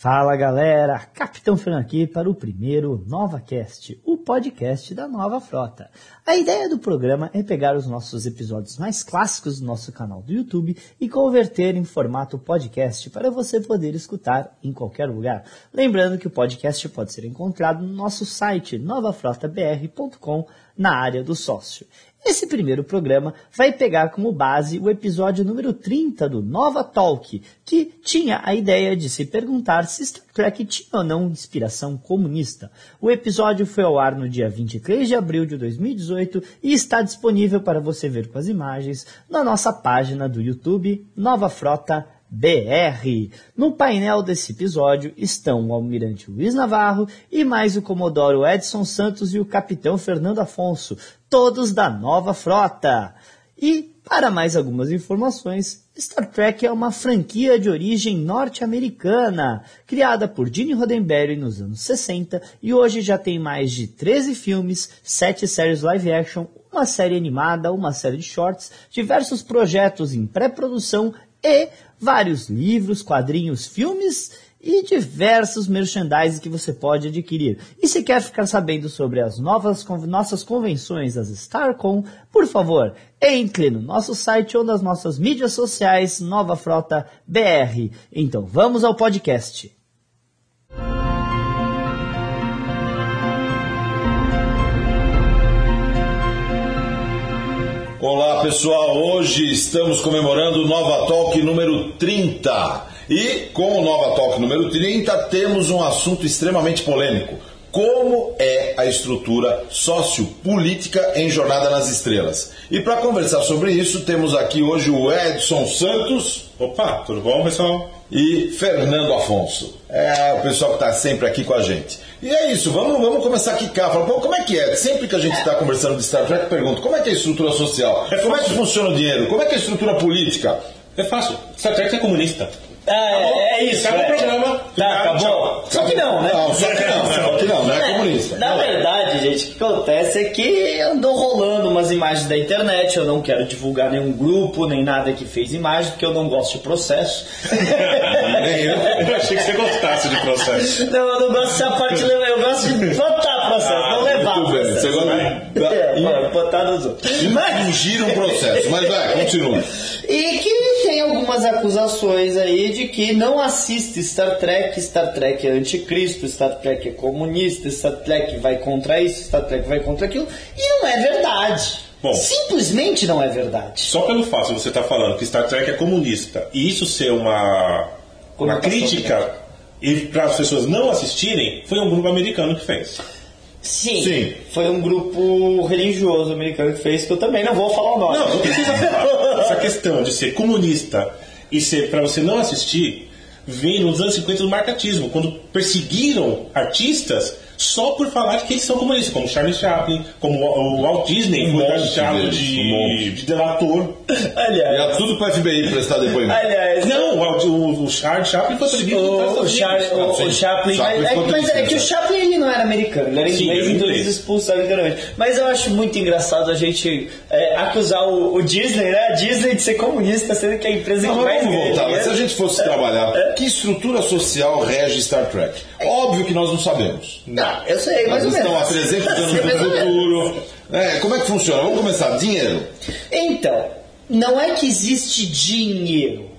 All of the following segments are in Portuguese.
Fala galera, Capitão Fernando aqui para o primeiro NovaCast, o podcast da Nova Frota. A ideia do programa é pegar os nossos episódios mais clássicos do nosso canal do YouTube e converter em formato podcast para você poder escutar em qualquer lugar. Lembrando que o podcast pode ser encontrado no nosso site novafrotabr.com na área do sócio. Esse primeiro programa vai pegar como base o episódio número 30 do Nova Talk, que tinha a ideia de se perguntar se Star Trek tinha ou não inspiração comunista. O episódio foi ao ar no dia 23 de abril de 2018 e está disponível para você ver com as imagens na nossa página do YouTube Nova Frota BR. No painel desse episódio estão o almirante Luiz Navarro e mais o comodoro Edson Santos e o capitão Fernando Afonso, todos da nova frota. E, para mais algumas informações, Star Trek é uma franquia de origem norte-americana, criada por Gene Roddenberry nos anos 60 e hoje já tem mais de 13 filmes, 7 séries live action, uma série animada, uma série de shorts, diversos projetos em pré-produção e vários livros, quadrinhos, filmes e diversos merchandising que você pode adquirir. E se quer ficar sabendo sobre as novas nossas convenções, as StarCon, por favor, entre no nosso site ou nas nossas mídias sociais Nova Frota BR. Então vamos ao podcast. Olá pessoal, hoje estamos comemorando o Nova Talk número 30. E com o Nova Talk número 30 temos um assunto extremamente polêmico. Como é a estrutura sociopolítica em Jornada nas Estrelas? E para conversar sobre isso, temos aqui hoje o Edson Santos. Opa, tudo bom pessoal? E Fernando Afonso. É o pessoal que está sempre aqui com a gente. E é isso, vamos, vamos começar a quicar. Fala, pô, como é que é? Sempre que a gente está conversando de Star Trek, pergunto, como é que é a estrutura social? É como é que funciona o dinheiro? Como é que é a estrutura política? É fácil. Star Trek é comunista. É, é isso. Acabou é. o programa. Tá, acabou. Só que não, né? Não, só que não, só que não, não é comunista. Na verdade, gente, o que acontece é que andou rolando umas imagens da internet. Eu não quero divulgar nenhum grupo, nem nada que fez imagem, porque eu não gosto de processo. Nem eu. Eu achei que você gostasse de processo. não, eu não gosto dessa parte. Eu gosto de botar processo, não levar processo. você gosta de- É, botar nos outros. Mas- Infringir um processo. Mas vai, continua. E que algumas acusações aí de que não assiste Star Trek, Star Trek é anticristo, Star Trek é comunista, Star Trek vai contra isso, Star Trek vai contra aquilo. E não é verdade. Bom. Simplesmente não é verdade. Só pelo fato de você estar falando que Star Trek é comunista e isso ser uma, uma crítica e para as pessoas não assistirem, foi um grupo americano que fez. Sim, Sim. Foi um grupo religioso americano que fez, que eu também não vou falar o nome. Não, não precisa falar. Essa questão de ser comunista e ser para você não assistir vem nos anos 50 do marcatismo, quando perseguiram artistas só por falar que eles são comunistas, como Charlie Chaplin, como o Walt Disney Um foi taxado de, de delator. Aliás, Ia tudo para FBI prestar depoimento. aliás, Não, o, o, o Charlie Chaplin foi proibido de O, o, Char, o, o Chaplin, é, ficou mas é que o né? Chaplin ele não era americano, ele era Sim, inglês, era então eles expulsaram literalmente. Mas eu acho muito engraçado a gente é, acusar o, o Disney, né? A Disney de ser comunista, sendo que é a empresa Não, que mas mais vamos voltar. Mas se a gente fosse trabalhar, que estrutura social rege Star Trek? Óbvio que nós não sabemos. Não, eu sei, ou menos. estamos há 300 anos no futuro. É, como é que funciona? Vamos começar. Dinheiro. Então, não é que existe dinheiro,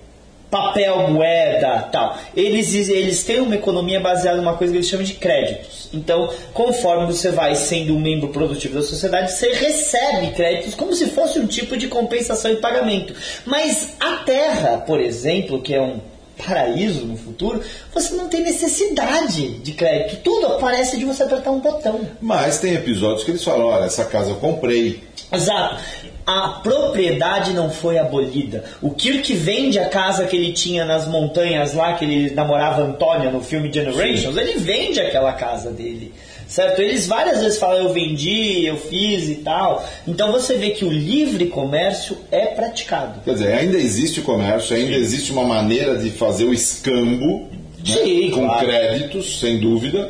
papel, moeda, tal. Eles, eles têm uma economia baseada numa coisa que eles chamam de créditos. Então, conforme você vai sendo um membro produtivo da sociedade, você recebe créditos como se fosse um tipo de compensação e pagamento. Mas a Terra, por exemplo, que é um paraíso no futuro, você não tem necessidade de crédito. Tudo aparece de você apertar um botão. Mas tem episódios que eles falam: olha, essa casa eu comprei. Exato. A propriedade não foi abolida. O Kirk vende a casa que ele tinha nas montanhas lá, que ele namorava Antônia no filme Generations, ele vende aquela casa dele. Certo? Eles várias vezes falam eu vendi, eu fiz e tal. Então você vê que o livre comércio é praticado. Quer dizer, ainda existe o comércio, ainda existe uma maneira de fazer o escambo né, Sim, com claro. créditos, sem dúvida.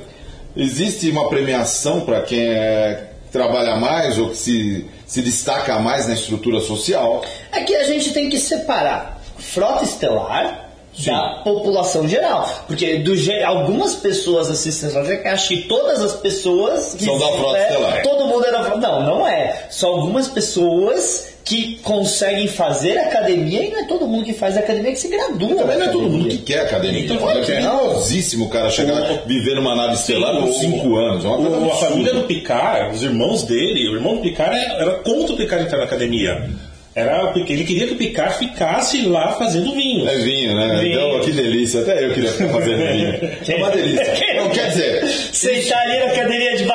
Existe uma premiação para quem é, trabalha mais ou que se, se destaca mais na estrutura social. Aqui a gente tem que separar frota estelar da população geral. Porque do, algumas pessoas assistem série que acham que todas as pessoas que São da frota é, estelar. Todo mundo é da frota. Não, não é. São algumas pessoas que conseguem fazer academia e não é todo mundo que faz academia que se gradua. Também não é todo mundo que quer academia. Então, Olha que quer. perigosíssimo o cara chegar O- viver numa nave estelar por o- 5 anos. É O, a família do Picard, os irmãos dele, o irmão do Picard era, contra o Picard entrar na academia. Era, porque ele queria que o Picard ficasse lá fazendo vinho. É vinho, né? Vinho. Então, que delícia. Até eu queria ficar fazendo vinho. É uma delícia. Não, quer dizer, Sentar ali na cadeirinha de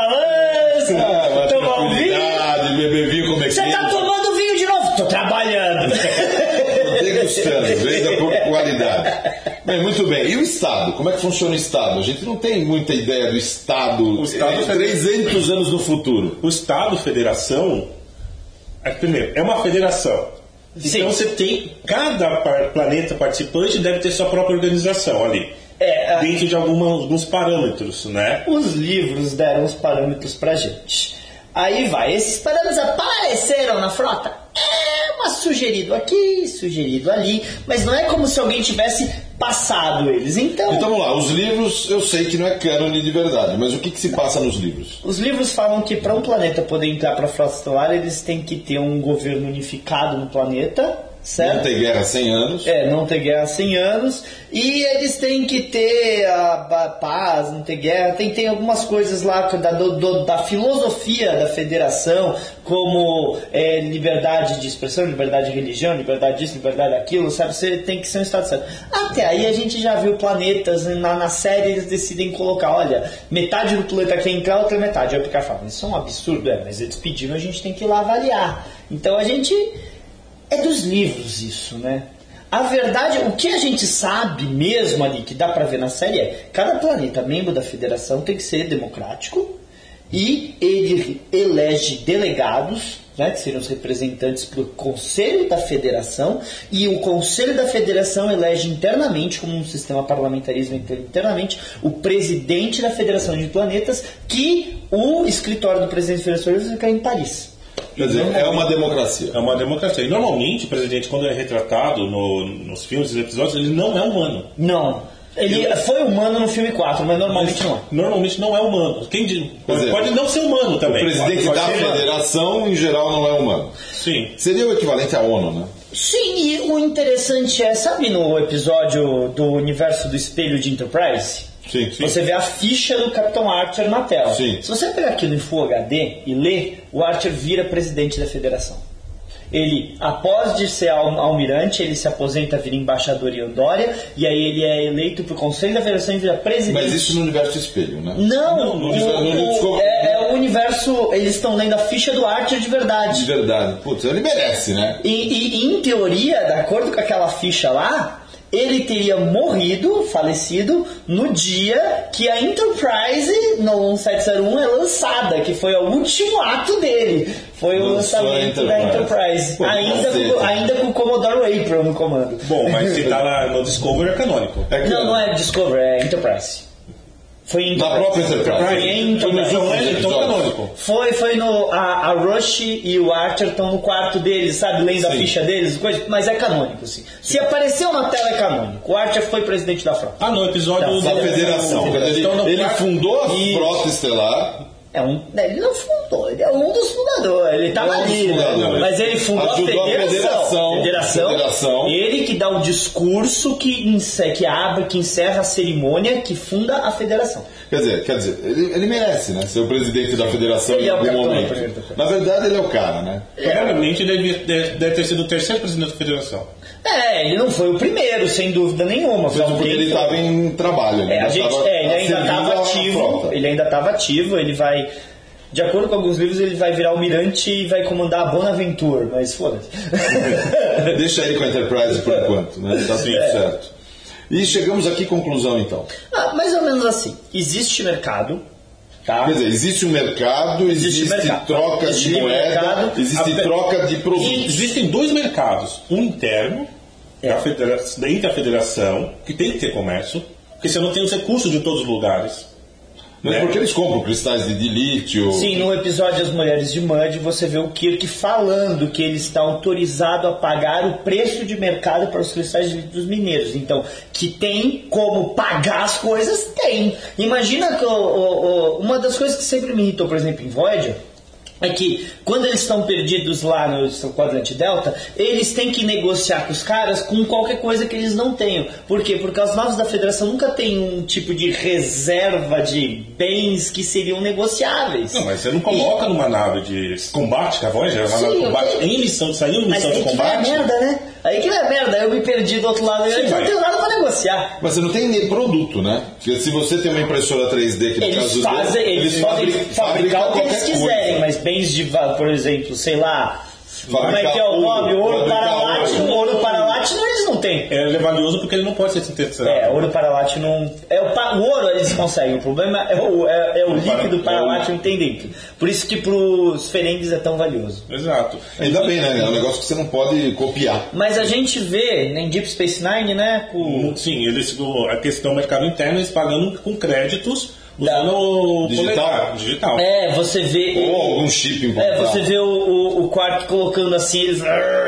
Degustando, vez a pouco qualidade. Bem, muito bem. E o Estado? Como é que funciona o Estado? A gente não tem muita ideia do Estado, O Estado é, 300 anos no futuro. O Estado Federação, é, primeiro, é uma federação. Sim. Então você tem, cada planeta participante deve ter sua própria organização ali. É, a- dentro de alguma- alguns parâmetros, né? Os livros deram os parâmetros pra gente. Aí vai, esses parâmetros apareceram na frota? Sugerido aqui, sugerido ali, mas não é como se alguém tivesse passado eles. Então, Então vamos lá, os livros eu sei que não é cânone de verdade, mas o que, que se passa nos livros? os livros falam que para um planeta poder entrar para a frota estelar, eles têm que ter um governo unificado no planeta, certo? Não ter guerra há 100 anos. É, não ter guerra há 100 anos. E eles têm que ter a, paz, não ter guerra. Tem, tem algumas coisas lá da, do- do- da filosofia da federação, como é, liberdade de expressão, liberdade de religião, liberdade disso, liberdade daquilo, sabe? Você tem que ser um Estado certo. Até aí a gente já viu planetas, na, na série eles decidem colocar, olha, metade do planeta quer entrar, outra metade. Aí o Picard fala, isso é um absurdo, é, mas eles pediram, a gente tem que ir lá avaliar. Então a gente é dos livros isso, né? A verdade, o que a gente sabe mesmo ali, que dá pra ver na série é, cada planeta membro da federação tem que ser democrático e ele elege delegados, né, que seriam os representantes para o Conselho da Federação, e o Conselho da Federação elege internamente, como um sistema parlamentarismo internamente, o presidente da Federação de Planetas, que o escritório do presidente da Federação fica em Paris. Quer dizer, é uma democracia. É uma democracia. E normalmente o presidente, quando é retratado no- nos filmes e episódios, ele não é humano. Não. Ele foi humano no filme 4, mas normalmente não é. Normalmente não é humano. Quem diz- pode, pode não ser humano O também. presidente Pode da federação, em geral, não é humano. Sim. Seria o equivalente à ONU, né? Sim, e o interessante é, sabe no episódio do universo do espelho de Enterprise? Sim, sim. Você vê a ficha do Capitão Archer na tela. Sim. Se você pegar aquilo em Full HD e ler, o Archer vira presidente da federação. Ele, após de ser al- almirante, ele se aposenta, vira embaixador em Eudória, e aí ele é eleito pro Conselho da Federação e vira presidente. Mas isso no universo espelho, né? Não, Não, o- o- é, é o universo. Eles estão lendo a ficha do Archer de verdade. De verdade. Putz, ele merece, né? E, e, em teoria, de acordo com aquela ficha lá, ele teria morrido, falecido, no dia que a Enterprise no 1701 é lançada, que foi o último ato dele. Foi o Lançou lançamento da Enterprise. Pô, ainda, com, ainda com o Commodore April no comando. Bom, mas se tá lá no Discovery é canônico. É Não, não é Discovery, é Enterprise. Foi em Da própria Enterprise. Foi em Foi Então canônico. Foi, foi no. A, a Rush e o Archer estão no quarto deles, sabe? Lendo a ficha deles, coisa, mas é canônico, sim. Se apareceu na tela, é canônico. O Archer foi presidente da frota. Ah, no episódio Da do- federação. No Ele, ele fundou a frota estelar. É um, ele não fundou, ele é um dos fundadores. Ele estava um ali, né? mas ele fundou Ajudou a a federação. federação. Federação. Federação. Ele que dá o discurso que, que abre, que encerra a cerimônia, que funda a federação. Quer dizer, quer dizer ele, ele merece, né? Ser o presidente da federação Ele em é o algum capitão, momento. Na verdade, ele é o cara, né? Provavelmente deve, deve, deve ter sido o terceiro presidente da federação. É, ele não foi o primeiro, sem dúvida nenhuma. Foi Mesmo porque ele estava em trabalho. É, a gente, tava é, ele ainda estava ativo. Ele ainda estava ativo. Ele vai, de acordo com alguns livros, ele vai virar almirante e vai comandar a Bonaventure. Mas foda-se. Deixa ele com a Enterprise por enquanto, né? Tá tudo É. certo. E chegamos aqui à conclusão, então. Ah, mais ou menos assim. Existe mercado, tá? Quer dizer, existe um mercado, existe, mercado. troca Existe de moeda, mercado, existe a- troca de produtos. Existem dois mercados. Um interno, É. da federa- entre a federação, que tem que ter comércio, porque você não tem os recursos de todos os lugares. Né? porque eles compram cristais de, de lítio. Sim, no episódio As Mulheres de Mud, você vê o Kirk falando que ele está autorizado a pagar o preço de mercado para os cristais de lítio dos mineiros. Então, que tem como pagar as coisas, tem. Imagina que uma das coisas que sempre me irritou, por exemplo, em Voyager, é que quando eles estão perdidos lá no seu quadrante delta, eles têm que negociar com os caras com qualquer coisa que eles não tenham. Por quê? Porque as naves da Federação nunca têm um tipo de reserva de bens que seriam negociáveis. Não, mas você não coloca numa nave de combate, que a Voyager é uma Sim, nave de eu combate, sei. em missão de sair em Mas missão de combate. merda, né? Aí que vai a merda. Eu me perdi do outro lado. Eu Sim, não mas- tenho nada pra negociar. Mas você não tem nem produto, né? Porque se você tem uma impressora 3D que no Eles caso fazem, dele, eles, podem fabri- fabricar o que eles quiserem, coisa. mas bens de, por exemplo, sei lá, como é Fabricar que é o ouro, nome? Ouro fabricar paralático, ouro. ouro paralático eles não têm. É, ele é valioso porque ele não pode ser sintetizado. É, ouro paralático não. É o, pa- o ouro eles conseguem, o problema é o, é, é o líquido paralático que tem dentro. Por isso que pros ferengues é tão valioso. Exato. Ainda bem, né? É um negócio que você não pode copiar. Mas a gente vê em Deep Space Nine, né? Com, Sim, eles, o- a questão do mercado interno, eles pagando com créditos usando Da- o Digital? polegar, digital. É, você vê. Ou algum chip É, implantado. você vê o, o, o Quark colocando assim, eles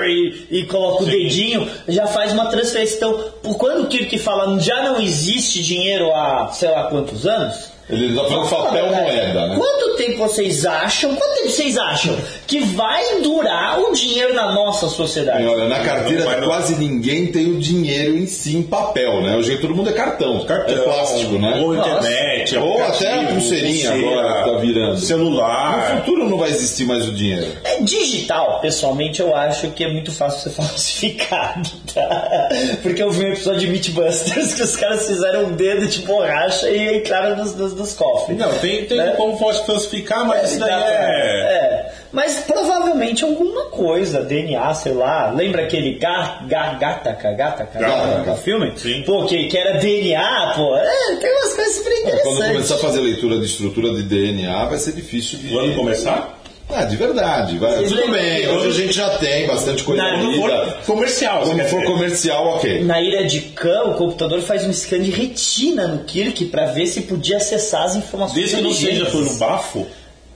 e, e coloca o dedinho, já faz uma transferência. Então, por quando o Kirk fala já não existe dinheiro há sei lá quantos anos? Ele já falou papel moeda, né? Quanto tempo vocês acham? Quanto tempo vocês acham que vai durar o dinheiro na nossa sociedade? Olha, na carteira Não vai, não. quase ninguém tem o dinheiro em si em papel, né? Hoje todo mundo é cartão, Cartão, é plástico, né? Ou internet, Ou até a pulseirinha agora que tá virando. No Celular. futuro não vai existir mais o dinheiro. É digital, pessoalmente eu acho que é muito fácil ser falsificado, tá? Porque eu vi um episódio de Mythbusters que os caras fizeram um dedo de borracha e entraram nos, nos, nos cofres. Não, tem, tem Né? como pode falsificar, mas isso daí é. é. Mas provavelmente alguma coisa, DNA, sei lá. Lembra aquele ga, ga, Gataca, Gataca, Gataca. do filme? Sim. Pô, que, que era DNA, pô. É, tem umas coisas super É, Quando interessantes. começar a fazer leitura de estrutura de DNA, vai ser difícil de. Quando começar? Ah, de verdade. Vai. Tudo bem, hoje a gente já tem bastante coisa Na- Quando lida. for comercial, Quando for comercial, ok. Na ilha de Khan, o computador faz um scan de retina no Kirk pra ver se podia acessar as informações. Desde que não seja inteligentes. pelo bafo,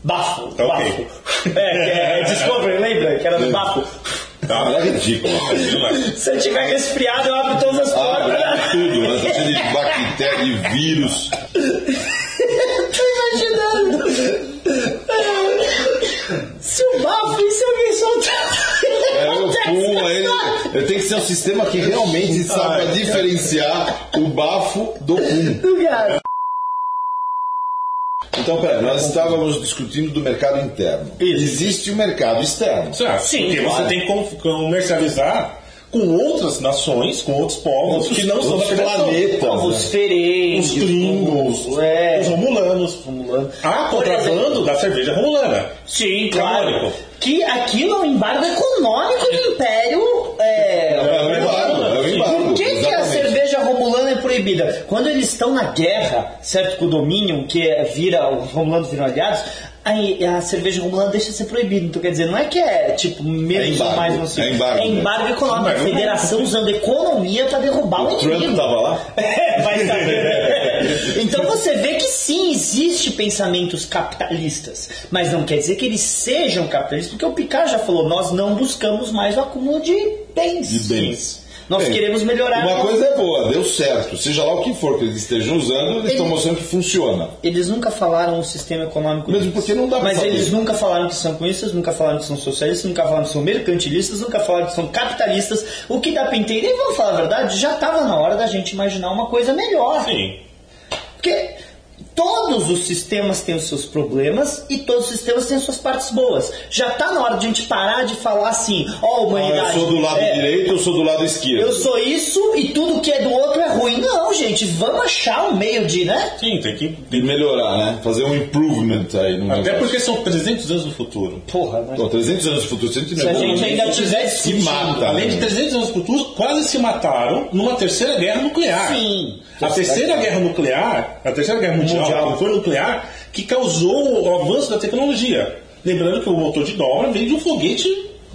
Bafo, Tá ok. bafo. É, que é Discovery, lembra? Que era no bafo. tá? É ridículo. Se eu tiver resfriado, eu abro todas as Abre portas. tudo, né? De bactéria, de vírus. Se o bafo e se alguém soltar. É, eu pum, aí ele, ele tem que ser um sistema que realmente saiba diferenciar o bafo do pum. Cara, Então, peraí, nós estávamos discutindo do mercado interno. Isso. Existe o mercado externo. Certo, Sim, porque claro. você tem que com- comercializar com outras nações, com outros povos que não são da outros federação. planetas. os ferengos, Os Klingons, é, os romulanos. Romulano. Há contrabando da cerveja romulana. Sim, claro. Canônico. Que aquilo é um embargo econômico do Império. É proibida? Quando eles estão na guerra, certo, com o Dominion, que é- vira, os romulanos viram aliados, aí a cerveja romulana deixa de ser proibida. Então quer dizer, não é que é tipo menos É embargo, ou mais nocivo. é embargo, é embargo econômico. A Embargo. federação usando economia para derrubar o, O Trump estava lá? É, vai saber. Então você vê que sim, existe pensamentos capitalistas, mas não quer dizer que eles sejam capitalistas, porque o Picard já falou, nós não buscamos mais o acúmulo de bens. De bens. Nós Bem, queremos melhorar. Uma coisa é boa, deu certo. Seja lá o que for que eles estejam usando, eles estão mostrando que funciona. Eles nunca falaram o sistema econômico Mesmo deles. porque não dá pra Mas saber. eles nunca falaram que são comunistas, nunca falaram que são socialistas, nunca falaram que são mercantilistas, nunca falaram que são capitalistas. O que dá pra entender, e vamos falar a verdade, já estava na hora da gente imaginar uma coisa melhor. Sim. Porque todos os sistemas têm os seus problemas e todos os sistemas têm as suas partes boas. Já está na hora de a gente parar de falar assim, ó, Ah, humanidade. eu sou do lado é, direito, eu sou do lado esquerdo. Eu sou isso e tudo que é do outro é ruim. Não, gente, vamos achar um meio de, né? Sim, tem que. De melhorar, né? Fazer um improvement aí no Até negócio. porque são 300 anos no futuro. Porra, mas... Pô, 300 anos de futuro, se a gente, Se a gente ainda se tiver discutindo, mata. Além de né? 300 anos no futuro, quase se mataram numa terceira guerra nuclear. Sim. A terceira guerra nuclear, a terceira guerra mundial, Mundial. nuclear, que causou o avanço da tecnologia. Lembrando que o motor de dobra veio de um foguete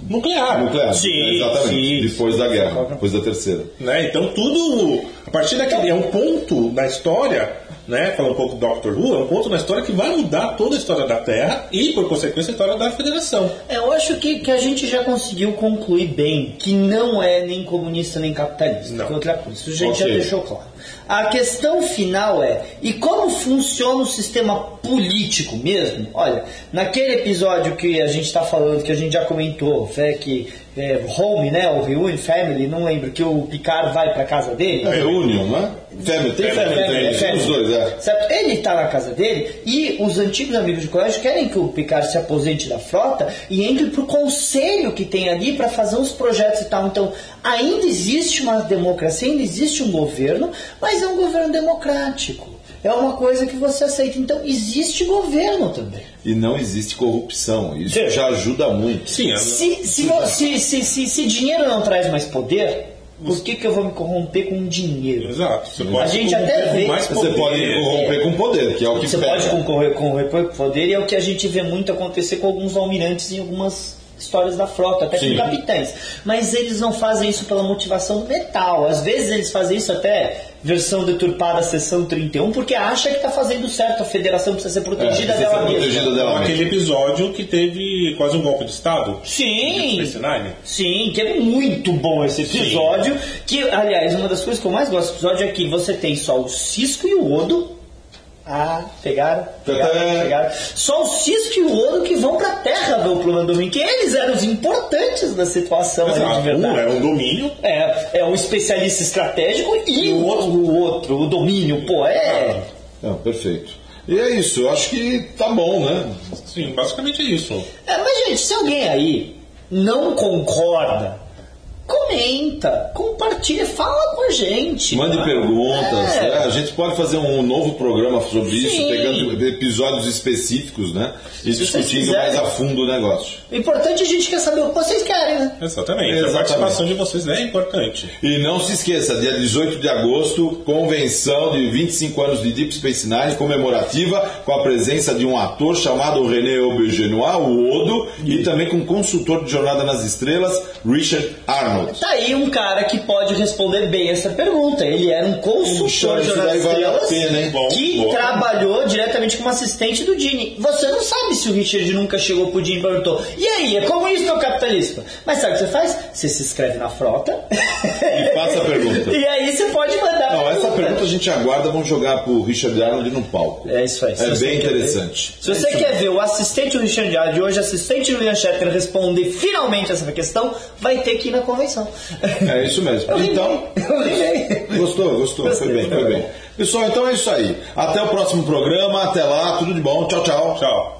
nuclear. Nuclear. Sim, Exatamente. sim. Depois da guerra, depois da terceira. Né? Então tudo, a partir daquele, é um ponto na história né, falando um pouco do Doctor Who, é um ponto na história que vai mudar toda a história da Terra e, por consequência, a história da Federação. É, eu acho que, que a gente já conseguiu concluir bem que não é nem comunista nem capitalista. Não. Que é outra coisa. Isso a gente Ok. já deixou claro. A questão final é: e como funciona o sistema político mesmo? Olha, naquele episódio que a gente está falando, que a gente já comentou, é que é, Home, né? O Reunion Family, não lembro, que o Picard vai para casa dele. É Reunion, né? Family, tem Family, Family, os dois, é. Certo? Ele está na casa dele e os antigos amigos de colégio querem que o Picard se aposente da frota e entre pro conselho que tem ali para fazer os projetos e tal. Então, ainda existe uma democracia, ainda existe um governo, mas é um governo democrático. É uma coisa que você aceita. Então, existe governo também. E não existe corrupção. Isso Sim. já ajuda muito. Sim, a- Se, se, vo- se, se, se, se dinheiro não traz mais poder, por que, que eu vou me corromper com dinheiro? exato. Você A pode gente corromper até com vê- mais Você pode corromper com poder, que é o que Você pega. pode concorrer com o poder e é o que a gente vê muito acontecer com alguns almirantes em algumas histórias da frota, até Sim. com capitães. Mas eles não fazem isso pela motivação do metal. Às vezes eles fazem isso até versão deturpada, sessão 31, porque acha que está fazendo certo, a federação precisa ser protegida É, precisa dela ser mesma. protegida dela mesma. Aquele episódio que teve quase um golpe de Estado. Sim! Sim, que é muito bom esse episódio. Que, aliás, uma das coisas que eu mais gosto desse episódio é que você tem só o Cisco e o Odo. Ah, pegaram, pegaram, Tadã. pegaram. Só o Cisco e o Odo que vão pra Terra ver o do domínio, que eles eram os importantes da situação ali de Exato. Um verdade. é um domínio. É, é um especialista estratégico e o outro, o outro, o domínio, pô, é. Não, perfeito. E é isso, eu acho que tá bom, né? Sim, basicamente é isso. É, mas, gente, se alguém aí não concorda, comenta, compartilha, fala com a gente. Mande tá? perguntas, É. né? A gente pode fazer um novo programa sobre isso, Sim. pegando episódios específicos, né? E discutindo mais a fundo o negócio. O importante é a gente quer saber o que vocês querem, né? Exatamente. Exatamente. A participação de vocês é importante. E não se esqueça, dia 18 de agosto, convenção de 25 anos de Deep Space Nine comemorativa, com a presença de um ator chamado René Aubergenois, o Odo, e também com o consultor de Jornada nas Estrelas, Richard Arnold. Tá aí um cara que pode responder bem essa pergunta. Ele era um consultor Puxa, de Estrelas que bom. trabalhou diretamente como assistente do Dini. Você não sabe se o Richard nunca chegou pro Dini e perguntou: E aí, é comunista ou capitalista? Mas sabe o que você faz? Você se inscreve na frota E faça a pergunta. e aí você pode mandar. Não, essa pergunta a gente aguarda, vamos jogar pro Richard Arnold no palco. É isso aí. É bem quer ver- interessante. Se você quer ver o assistente do Richard Yard de hoje, assistente do William Shatner responder finalmente essa questão, vai ter que ir na convenção. É isso mesmo. Eu Então. Eu gostou, gostou, foi bem, foi bem. Pessoal, então é isso aí. Até o próximo programa, até lá, tudo de bom, tchau, tchau. Tchau.